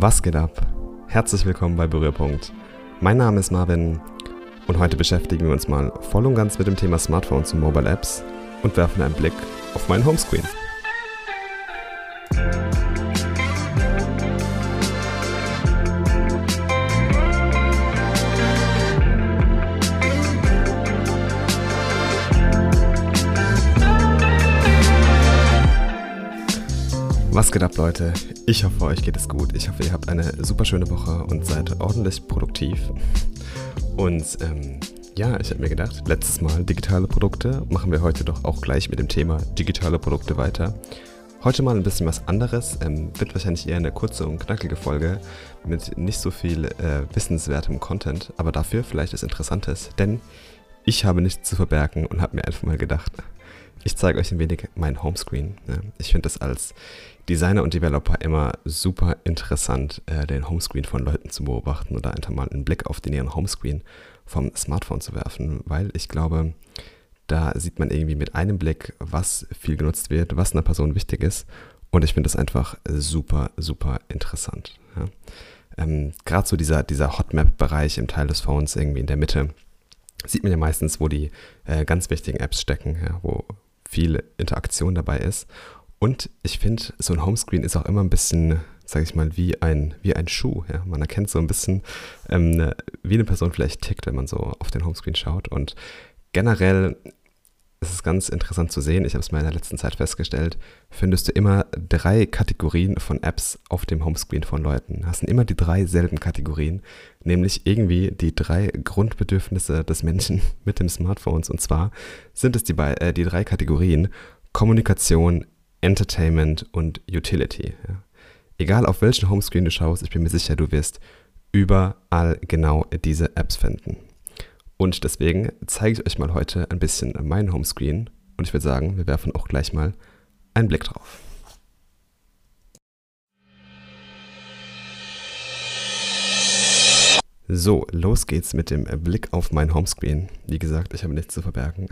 Was geht ab? Herzlich willkommen bei Berührpunkt. Mein Name ist Marvin und heute beschäftigen wir uns mal voll und ganz mit dem Thema Smartphones und Mobile Apps und werfen einen Blick auf meinen Homescreen. Was geht ab, Leute? Ich hoffe, euch geht es gut. Ich hoffe, ihr habt eine super schöne Woche und seid ordentlich produktiv. Und ähm, ja, ich habe mir gedacht, letztes Mal digitale Produkte, machen wir heute doch auch gleich mit dem Thema digitale Produkte weiter. Heute mal ein bisschen was anderes, ähm, wird wahrscheinlich eher eine kurze und knackige Folge mit nicht so viel äh, wissenswertem Content, aber dafür vielleicht was Interessantes, denn ich habe nichts zu verbergen und habe mir einfach mal gedacht, ich zeige euch ein wenig mein Homescreen. Ich finde das als Designer und Developer immer super interessant, äh, den Homescreen von Leuten zu beobachten oder einfach mal einen Blick auf den ihren Homescreen vom Smartphone zu werfen, weil ich glaube, da sieht man irgendwie mit einem Blick, was viel genutzt wird, was einer Person wichtig ist. Und ich finde das einfach super, super interessant. Ja. Ähm, Gerade so dieser, dieser Hotmap-Bereich im Teil des Phones irgendwie in der Mitte, sieht man ja meistens, wo die äh, ganz wichtigen Apps stecken, ja, wo viel Interaktion dabei ist. Und ich finde, so ein Homescreen ist auch immer ein bisschen, sage ich mal, wie ein, wie ein Schuh. Ja? Man erkennt so ein bisschen, ähm, ne, wie eine Person vielleicht tickt, wenn man so auf den Homescreen schaut. Und generell ist es ganz interessant zu sehen, ich habe es mal in der letzten Zeit festgestellt, findest du immer drei Kategorien von Apps auf dem Homescreen von Leuten. Sind immer die drei selben Kategorien, nämlich irgendwie die drei Grundbedürfnisse des Menschen mit dem Smartphones. Und zwar sind es die, äh, die drei Kategorien Kommunikation, Entertainment und Utility. Ja. Egal auf welchen Homescreen du schaust, ich bin mir sicher, du wirst überall genau diese Apps finden. Und deswegen zeige ich euch mal heute ein bisschen meinen Homescreen und ich würde sagen, wir werfen auch gleich mal einen Blick drauf. So, los geht's mit dem Blick auf mein Homescreen. Wie gesagt, ich habe nichts zu verbergen.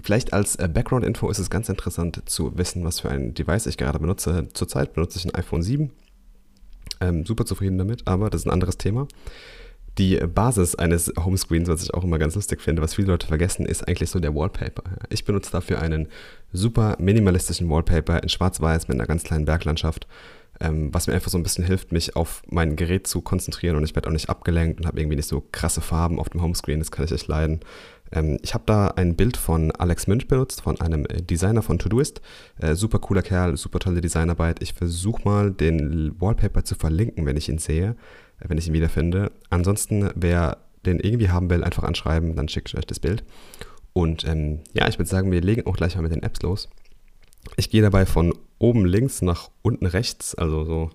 Vielleicht als äh, Background-Info ist es ganz interessant zu wissen, was für ein Device ich gerade benutze. Zurzeit benutze ich ein iPhone 7. Ähm, super zufrieden damit, aber das ist ein anderes Thema. Die Basis eines Homescreens, was ich auch immer ganz lustig finde, was viele Leute vergessen, ist eigentlich so der Wallpaper. Ich benutze dafür einen super minimalistischen Wallpaper in schwarz-weiß mit einer ganz kleinen Berglandschaft ähm, was mir einfach so ein bisschen hilft, mich auf mein Gerät zu konzentrieren und ich werde auch nicht abgelenkt und habe irgendwie nicht so krasse Farben auf dem Homescreen, das kann ich echt leiden. Ähm, ich habe da ein Bild von Alex Münch benutzt, von einem äh, Designer von Todoist. Äh, super cooler Kerl, super tolle Designarbeit. Ich versuche mal den Wallpaper zu verlinken, wenn ich ihn sehe, wenn ich ihn wiederfinde. Ansonsten, wer den irgendwie haben will, einfach anschreiben, dann schicke ich euch das Bild. Und ähm, ja, ich würde sagen, wir legen auch gleich mal mit den Apps los. Ich gehe dabei von oben links nach unten rechts, also so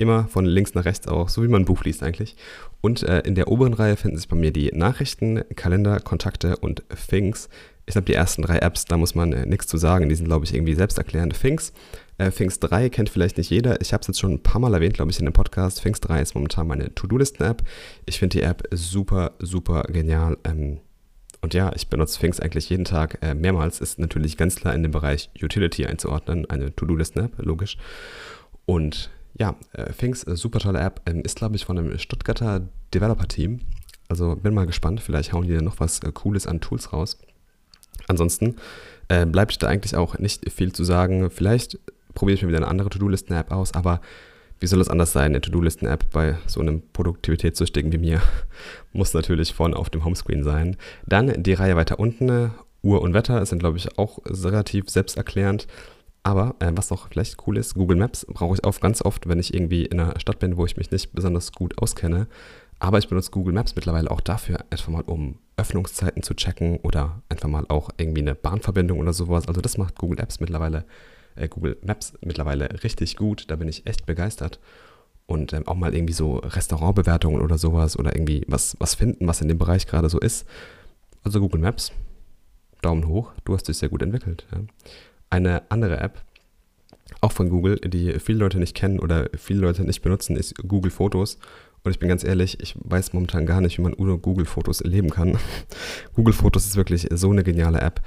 immer von links nach rechts auch, so wie man ein Buch liest eigentlich. Und äh, in der oberen Reihe finden sich bei mir die Nachrichten, Kalender, Kontakte und Things. Ich glaube, die ersten drei Apps, da muss man äh, nichts zu sagen. Die sind, glaube ich, irgendwie selbsterklärend. Things, äh, Things 3 kennt vielleicht nicht jeder. Ich habe es jetzt schon ein paar Mal erwähnt, glaube ich, in dem Podcast. Things 3 ist momentan meine To-Do-Listen-App. Ich finde die App super, super genial. Ähm, und ja, ich benutze Things eigentlich jeden Tag äh, mehrmals. Ist natürlich ganz klar in den Bereich Utility einzuordnen. Eine To-Do-Listen-App, logisch. Und ja, äh, super tolle App, ähm, ist glaube ich von einem Stuttgarter Developer-Team. Also bin mal gespannt, vielleicht hauen die da noch was äh, Cooles an Tools raus. Ansonsten äh, bleibt da eigentlich auch nicht viel zu sagen. Vielleicht probiere ich mir wieder eine andere To-Do-Listen-App aus, aber wie soll es anders sein? Eine To-Do-Listen-App bei so einem Produktivitätssüchtigen wie mir muss natürlich vorne auf dem Homescreen sein. Dann die Reihe weiter unten. Uhr und Wetter sind, glaube ich, auch relativ selbsterklärend. Aber äh, was noch vielleicht cool ist, Google Maps brauche ich auch ganz oft, wenn ich irgendwie in einer Stadt bin, wo ich mich nicht besonders gut auskenne. Aber ich benutze Google Maps mittlerweile auch dafür, einfach mal um Öffnungszeiten zu checken oder einfach mal auch irgendwie eine Bahnverbindung oder sowas. Also das macht Google Apps mittlerweile äh, Google Maps mittlerweile richtig gut. Da bin ich echt begeistert. Und ähm, auch mal irgendwie so Restaurantbewertungen oder sowas oder irgendwie was, was finden, was in dem Bereich gerade so ist. Also Google Maps, Daumen hoch, du hast dich sehr gut entwickelt. Ja. Eine andere App, auch von Google, die viele Leute nicht kennen oder viele Leute nicht benutzen, ist Google Fotos. Und ich bin ganz ehrlich, ich weiß momentan gar nicht, wie man ohne Google Fotos leben kann. Google Fotos ist wirklich so eine geniale App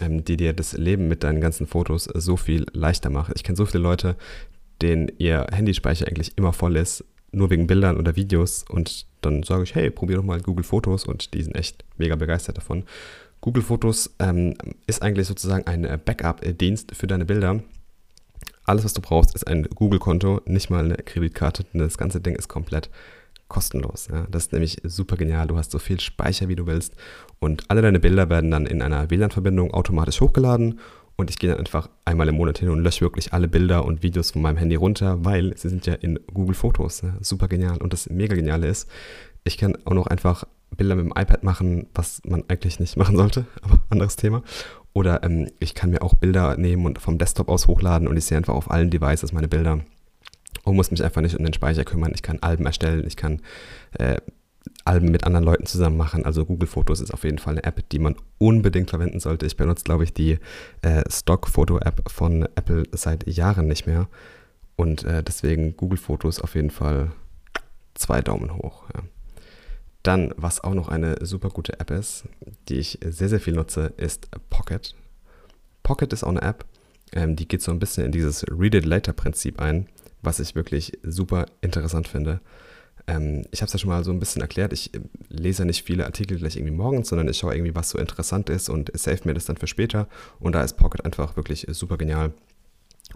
ähm, die dir das Leben mit deinen ganzen Fotos so viel leichter macht. Ich kenne so viele Leute, denen ihr Handyspeicher eigentlich immer voll ist, nur wegen Bildern oder Videos und dann sage ich, hey, probier doch mal Google Fotos und die sind echt mega begeistert davon. Google Fotos ähm, ist eigentlich sozusagen ein Backup-Dienst für deine Bilder. Alles, was du brauchst, ist ein Google-Konto, nicht mal eine Kreditkarte. Das ganze Ding ist komplett kostenlos. Ja. Das ist nämlich super genial. Du hast so viel Speicher, wie du willst. Und alle deine Bilder werden dann in einer WLAN-Verbindung automatisch hochgeladen. Und ich gehe dann einfach einmal im Monat hin und lösche wirklich alle Bilder und Videos von meinem Handy runter, weil sie sind ja in Google Fotos. Ja. Super genial. Und das mega geniale ist, ich kann auch noch einfach Bilder mit dem iPad machen, was man eigentlich nicht machen sollte, aber anderes Thema. Oder ähm, ich kann mir auch Bilder nehmen und vom Desktop aus hochladen und ich sehe einfach auf allen Devices meine Bilder und muss mich einfach nicht um den Speicher kümmern. Ich kann Alben erstellen, ich kann äh, Alben mit anderen Leuten zusammen machen. Also Google Fotos ist auf jeden Fall eine App, die man unbedingt verwenden sollte. Ich benutze, glaube ich, die äh, Stock-Foto-App von Apple seit Jahren nicht mehr. Und äh, deswegen Google Fotos auf jeden Fall zwei Daumen hoch. Ja. Dann, was auch noch eine super gute App ist, die ich sehr, sehr viel nutze, ist Pocket. Pocket ist auch eine App, ähm, die geht so ein bisschen in dieses Read It Later Prinzip ein, was ich wirklich super interessant finde. Ähm, ich habe es ja schon mal so ein bisschen erklärt. Ich äh, lese nicht viele Artikel gleich irgendwie morgens, sondern ich schaue irgendwie, was so interessant ist und save mir das dann für später. Und da ist Pocket einfach wirklich super genial.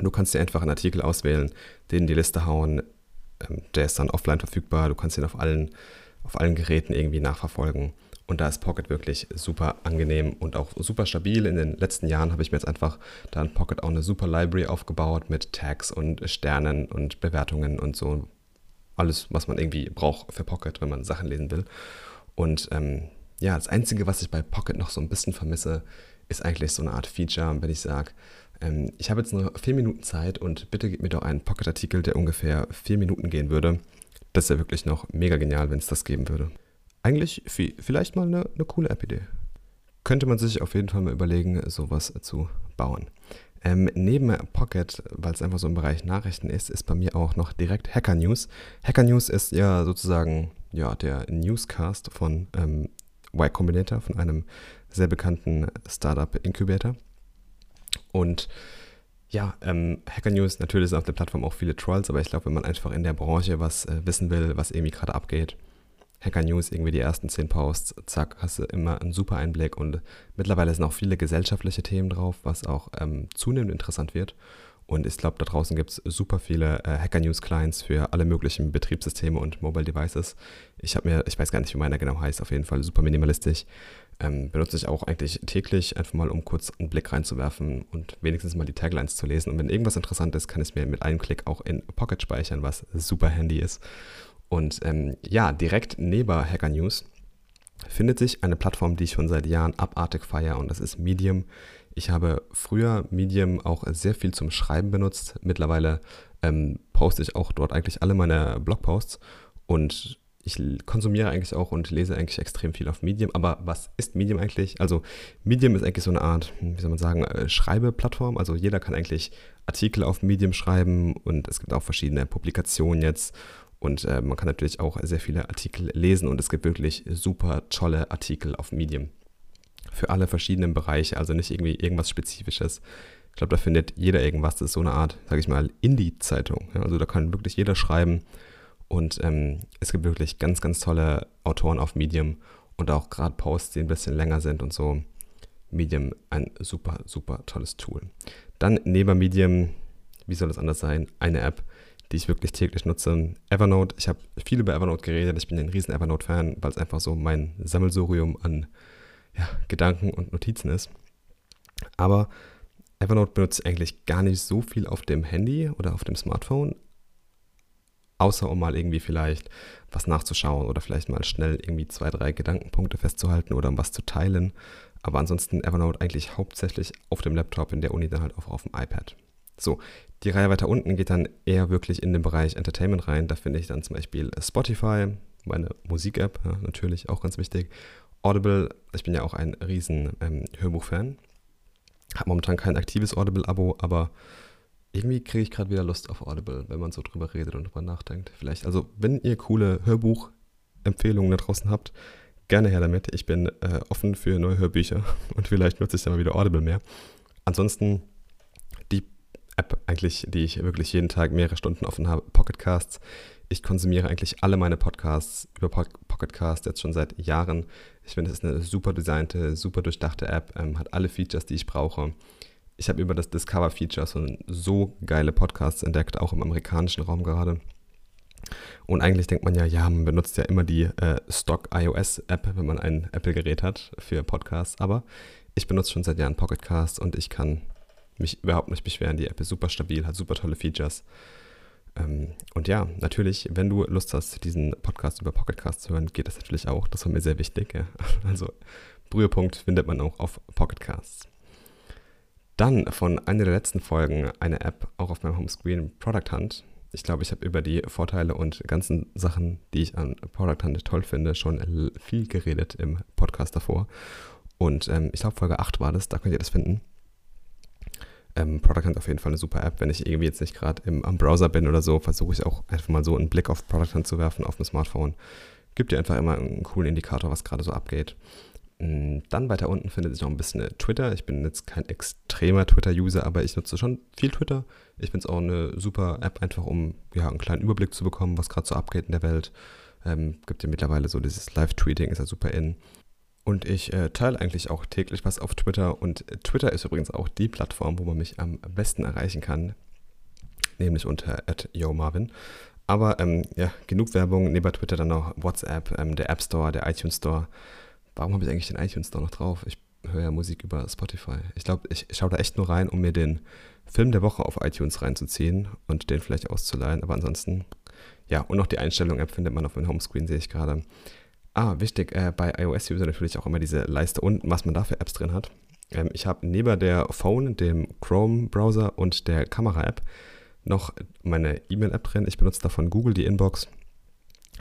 Du kannst dir einfach einen Artikel auswählen, den in die Liste hauen. Ähm, der ist dann offline verfügbar. Du kannst ihn auf allen auf allen Geräten irgendwie nachverfolgen. Und da ist Pocket wirklich super angenehm und auch super stabil. In den letzten Jahren habe ich mir jetzt einfach da in Pocket auch eine super Library aufgebaut mit Tags und Sternen und Bewertungen und so. Alles, was man irgendwie braucht für Pocket, wenn man Sachen lesen will. Und ähm, ja, das Einzige, was ich bei Pocket noch so ein bisschen vermisse, ist eigentlich so eine Art Feature, wenn ich sage, ähm, ich habe jetzt nur vier Minuten Zeit und bitte gib mir doch einen Pocket-Artikel, der ungefähr vier Minuten gehen würde das ist ja wirklich noch mega genial, wenn es das geben würde. Eigentlich vielleicht mal eine, eine coole App-Idee. Könnte man sich auf jeden Fall mal überlegen, sowas zu bauen. Ähm, neben Pocket, weil es einfach so im Bereich Nachrichten ist, ist bei mir auch noch direkt Hacker News. Hacker News ist ja sozusagen ja, der Newscast von ähm, Y Combinator, von einem sehr bekannten Startup Incubator. Und ja, ähm, Hacker News, natürlich sind auf der Plattform auch viele Trolls, aber ich glaube, wenn man einfach in der Branche was äh, wissen will, was irgendwie gerade abgeht, Hacker News, irgendwie die ersten zehn Posts, zack, hast du immer einen super Einblick und mittlerweile sind auch viele gesellschaftliche Themen drauf, was auch ähm, zunehmend interessant wird. Und ich glaube, da draußen gibt es super viele äh, Hacker News Clients für alle möglichen Betriebssysteme und Mobile Devices. Ich habe mir, ich weiß gar nicht, wie meiner genau heißt, auf jeden Fall super minimalistisch. Ähm, benutze ich auch eigentlich täglich, einfach mal um kurz einen Blick reinzuwerfen und wenigstens mal die Taglines zu lesen. Und wenn irgendwas interessant ist, kann ich es mir mit einem Klick auch in Pocket speichern, was super handy ist. Und ähm, ja, direkt neben Hacker News findet sich eine Plattform, die ich schon seit Jahren abartig feiere und das ist Medium. Ich habe früher Medium auch sehr viel zum Schreiben benutzt. Mittlerweile ähm, poste ich auch dort eigentlich alle meine Blogposts und ich konsumiere eigentlich auch und lese eigentlich extrem viel auf Medium. Aber was ist Medium eigentlich? Also Medium ist eigentlich so eine Art, wie soll man sagen, äh, Schreibeplattform. Also jeder kann eigentlich Artikel auf Medium schreiben und es gibt auch verschiedene Publikationen jetzt. Und äh, man kann natürlich auch sehr viele Artikel lesen und es gibt wirklich super tolle Artikel auf Medium. Für alle verschiedenen Bereiche, also nicht irgendwie irgendwas Spezifisches. Ich glaube, da findet jeder irgendwas. Das ist so eine Art, sage ich mal, Indie-Zeitung. Ja, also da kann wirklich jeder schreiben und ähm, es gibt wirklich ganz, ganz tolle Autoren auf Medium und auch gerade Posts, die ein bisschen länger sind und so. Medium ein super, super tolles Tool. Dann neben Medium, wie soll es anders sein, eine App, die ich wirklich täglich nutze. Evernote. Ich habe viel über Evernote geredet. Ich bin ein riesen Evernote-Fan, weil es einfach so mein Sammelsurium an ja, Gedanken und Notizen ist. Aber Evernote benutze ich eigentlich gar nicht so viel auf dem Handy oder auf dem Smartphone, außer um mal irgendwie vielleicht was nachzuschauen oder vielleicht mal schnell irgendwie zwei, drei Gedankenpunkte festzuhalten oder um was zu teilen. Aber ansonsten Evernote eigentlich hauptsächlich auf dem Laptop, in der Uni dann halt auch auf dem iPad. So, die Reihe weiter unten geht dann eher wirklich in den Bereich Entertainment rein. Da finde ich dann zum Beispiel Spotify, meine Musik-App, ja, natürlich auch ganz wichtig. Audible, ich bin ja auch ein riesen ähm, Hörbuch-Fan. Habe momentan kein aktives Audible-Abo, aber irgendwie kriege ich gerade wieder Lust auf Audible, wenn man so drüber redet und drüber nachdenkt. Vielleicht, also wenn ihr coole Hörbuchempfehlungen da draußen habt, gerne her damit. Ich bin äh, offen für neue Hörbücher und vielleicht nutze ich dann mal wieder Audible mehr. Ansonsten die App eigentlich, die ich wirklich jeden Tag mehrere Stunden offen habe, Pocketcasts, ich konsumiere eigentlich alle meine Podcasts über Pocketcast jetzt schon seit Jahren. Ich finde, es ist eine super designte, super durchdachte App, ähm, hat alle Features, die ich brauche. Ich habe über das Discover-Feature so, so geile Podcasts entdeckt, auch im amerikanischen Raum gerade. Und eigentlich denkt man ja, ja, man benutzt ja immer die äh, Stock-iOS-App, wenn man ein Apple-Gerät hat für Podcasts. Aber ich benutze schon seit Jahren Pocketcast und ich kann mich überhaupt nicht beschweren. Die App ist super stabil, hat super tolle Features. Ähm, und ja, natürlich, wenn du Lust hast, diesen Podcast über Pocketcast zu hören, geht das natürlich auch. Das war mir sehr wichtig. Also Brühepunkt findet man auch auf Pocketcasts. Dann von einer der letzten Folgen eine App auch auf meinem Homescreen, Product Hunt. Ich glaube, ich habe über die Vorteile und ganzen Sachen, die ich an Product Hunt toll finde, schon viel geredet im Podcast davor. Und ähm, ich glaube, Folge 8 war das, da könnt ihr das finden. Ähm, Product Hunt auf jeden Fall eine super App. Wenn ich irgendwie jetzt nicht gerade am Browser bin oder so, versuche ich auch einfach mal so einen Blick auf Product Hunt zu werfen auf dem Smartphone. Gibt dir einfach immer einen coolen Indikator, was gerade so abgeht. Mm, dann weiter unten findet sich noch ein bisschen Twitter. Ich bin jetzt kein extremer Twitter-User, aber ich nutze schon viel Twitter. Ich finde es auch eine super App, einfach um ja, einen kleinen Überblick zu bekommen, was gerade so abgeht in der Welt. Ähm, gibt ja mittlerweile so dieses Live-Tweeting, ist ja super in. Und ich äh, teile eigentlich auch täglich was auf Twitter. Und Twitter ist übrigens auch die Plattform, wo man mich am besten erreichen kann, nämlich unter @yomarvin. Aber ähm, ja, genug Werbung. Neben Twitter dann noch WhatsApp, ähm, der App Store, der iTunes Store. Warum habe ich eigentlich den iTunes Store noch drauf? Ich höre ja Musik über Spotify. Ich glaube, ich schaue da echt nur rein, um mir den Film der Woche auf iTunes reinzuziehen und den vielleicht auszuleihen. Aber ansonsten, ja, und noch die Einstellung-App findet man auf meinem Homescreen, sehe ich gerade. Ah, wichtig, äh, bei iOS-User natürlich auch immer diese Leiste unten, was man da für Apps drin hat. Ähm, ich habe neben der Phone, dem Chrome-Browser und der Kamera-App noch meine E-Mail-App drin. Ich benutze davon Google, die Inbox.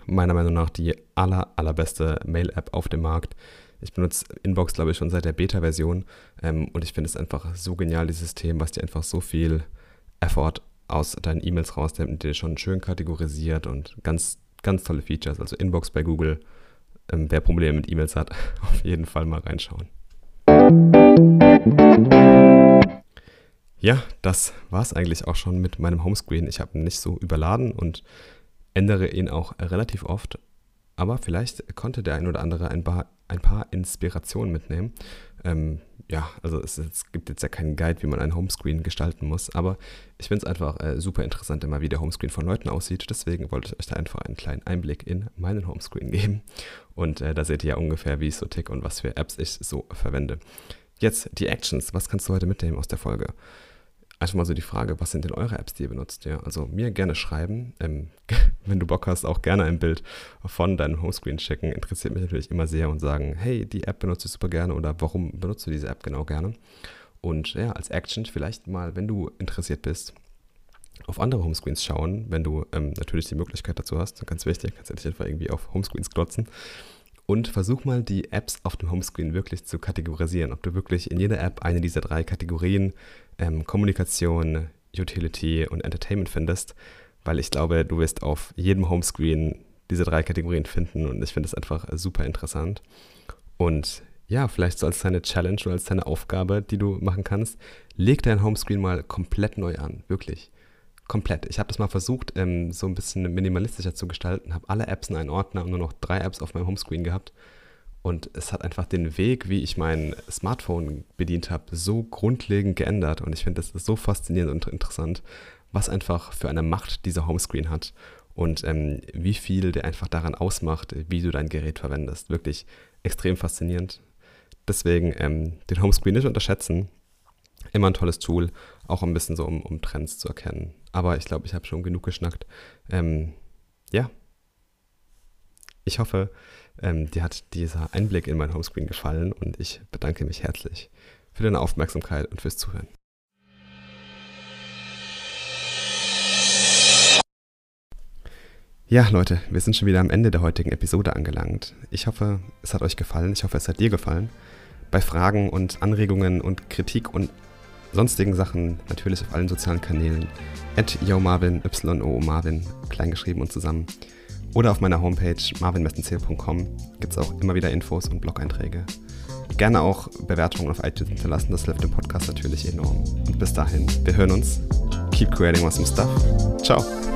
Meiner Meinung nach die aller, allerbeste Mail-App auf dem Markt. Ich benutze Inbox, glaube ich, schon seit der Beta-Version ähm, und ich finde es einfach so genial, dieses System, was dir einfach so viel Effort aus deinen E-Mails rausnimmt, dir schon schön kategorisiert und ganz, ganz tolle Features. Also Inbox bei Google ähm, wer Probleme mit E-Mails hat, auf jeden Fall mal reinschauen. Ja, das war es eigentlich auch schon mit meinem Homescreen. Ich habe ihn nicht so überladen und ändere ihn auch relativ oft. Aber vielleicht konnte der ein oder andere ein paar, ein paar Inspirationen mitnehmen. Ähm, ja, also es, es, gibt jetzt ja keinen Guide, wie man einen Homescreen gestalten muss, aber ich finde es einfach äh, super interessant, immer wie der Homescreen von Leuten aussieht. Deswegen wollte ich euch da einfach einen kleinen Einblick in meinen Homescreen geben. Und äh, da seht ihr ja ungefähr, wie ich so tick und was für Apps ich so verwende. Jetzt die Actions. Was kannst du heute mitnehmen aus der Folge? Einfach mal so die Frage, was sind denn eure Apps, die ihr benutzt? Ja, also mir gerne schreiben. Ähm, wenn du Bock hast, auch gerne ein Bild von deinem Homescreen schicken. Interessiert mich natürlich immer sehr und sagen, hey, die App benutze ich super gerne oder warum benutzt du diese App genau gerne? Und ja, als Action vielleicht mal, wenn du interessiert bist, auf andere Homescreens schauen, wenn du ähm, natürlich die Möglichkeit dazu hast. Ganz wichtig, kannst du nicht einfach irgendwie auf Homescreens klotzen. Und versuch mal die Apps auf dem Homescreen wirklich zu kategorisieren. Ob du wirklich in jeder App eine dieser drei Kategorien ähm, Kommunikation, Utility und Entertainment findest, weil ich glaube, du wirst auf jedem Homescreen diese drei Kategorien finden und ich finde es einfach super interessant. Und ja, vielleicht so als deine Challenge oder als deine Aufgabe, die du machen kannst, leg dein Homescreen mal komplett neu an, wirklich. Komplett. Ich habe das mal versucht, ähm, so ein bisschen minimalistischer zu gestalten, habe alle Apps in einen Ordner und nur noch drei Apps auf meinem Homescreen gehabt und es hat einfach den Weg, wie ich mein Smartphone bedient habe, so grundlegend geändert. Und ich finde, das so faszinierend und interessant, was einfach für eine Macht dieser Homescreen hat und ähm, wie viel der einfach daran ausmacht, wie du dein Gerät verwendest. Wirklich extrem faszinierend. Deswegen ähm, den Homescreen nicht unterschätzen. Immer ein tolles Tool, auch ein bisschen so, um, um Trends zu erkennen. Aber ich glaube, ich habe schon genug geschnackt. Ähm, ja. Ich hoffe, ähm, dir hat dieser Einblick in mein Homescreen gefallen und ich bedanke mich herzlich für deine Aufmerksamkeit und fürs Zuhören. Ja, Leute, wir sind schon wieder am Ende der heutigen Episode angelangt. Ich hoffe, es hat euch gefallen. Ich hoffe, es hat dir gefallen. Bei Fragen und Anregungen und Kritik und sonstigen Sachen natürlich auf allen sozialen Kanälen. At YoMarvin, Y-O Marvin, kleingeschrieben und zusammen. Oder auf meiner Homepage marvinmessenzähl.com gibt es auch immer wieder Infos und Blog-Einträge. Gerne auch Bewertungen auf iTunes hinterlassen, das hilft dem Podcast natürlich enorm. Und bis dahin, wir hören uns. Keep creating awesome stuff. Ciao.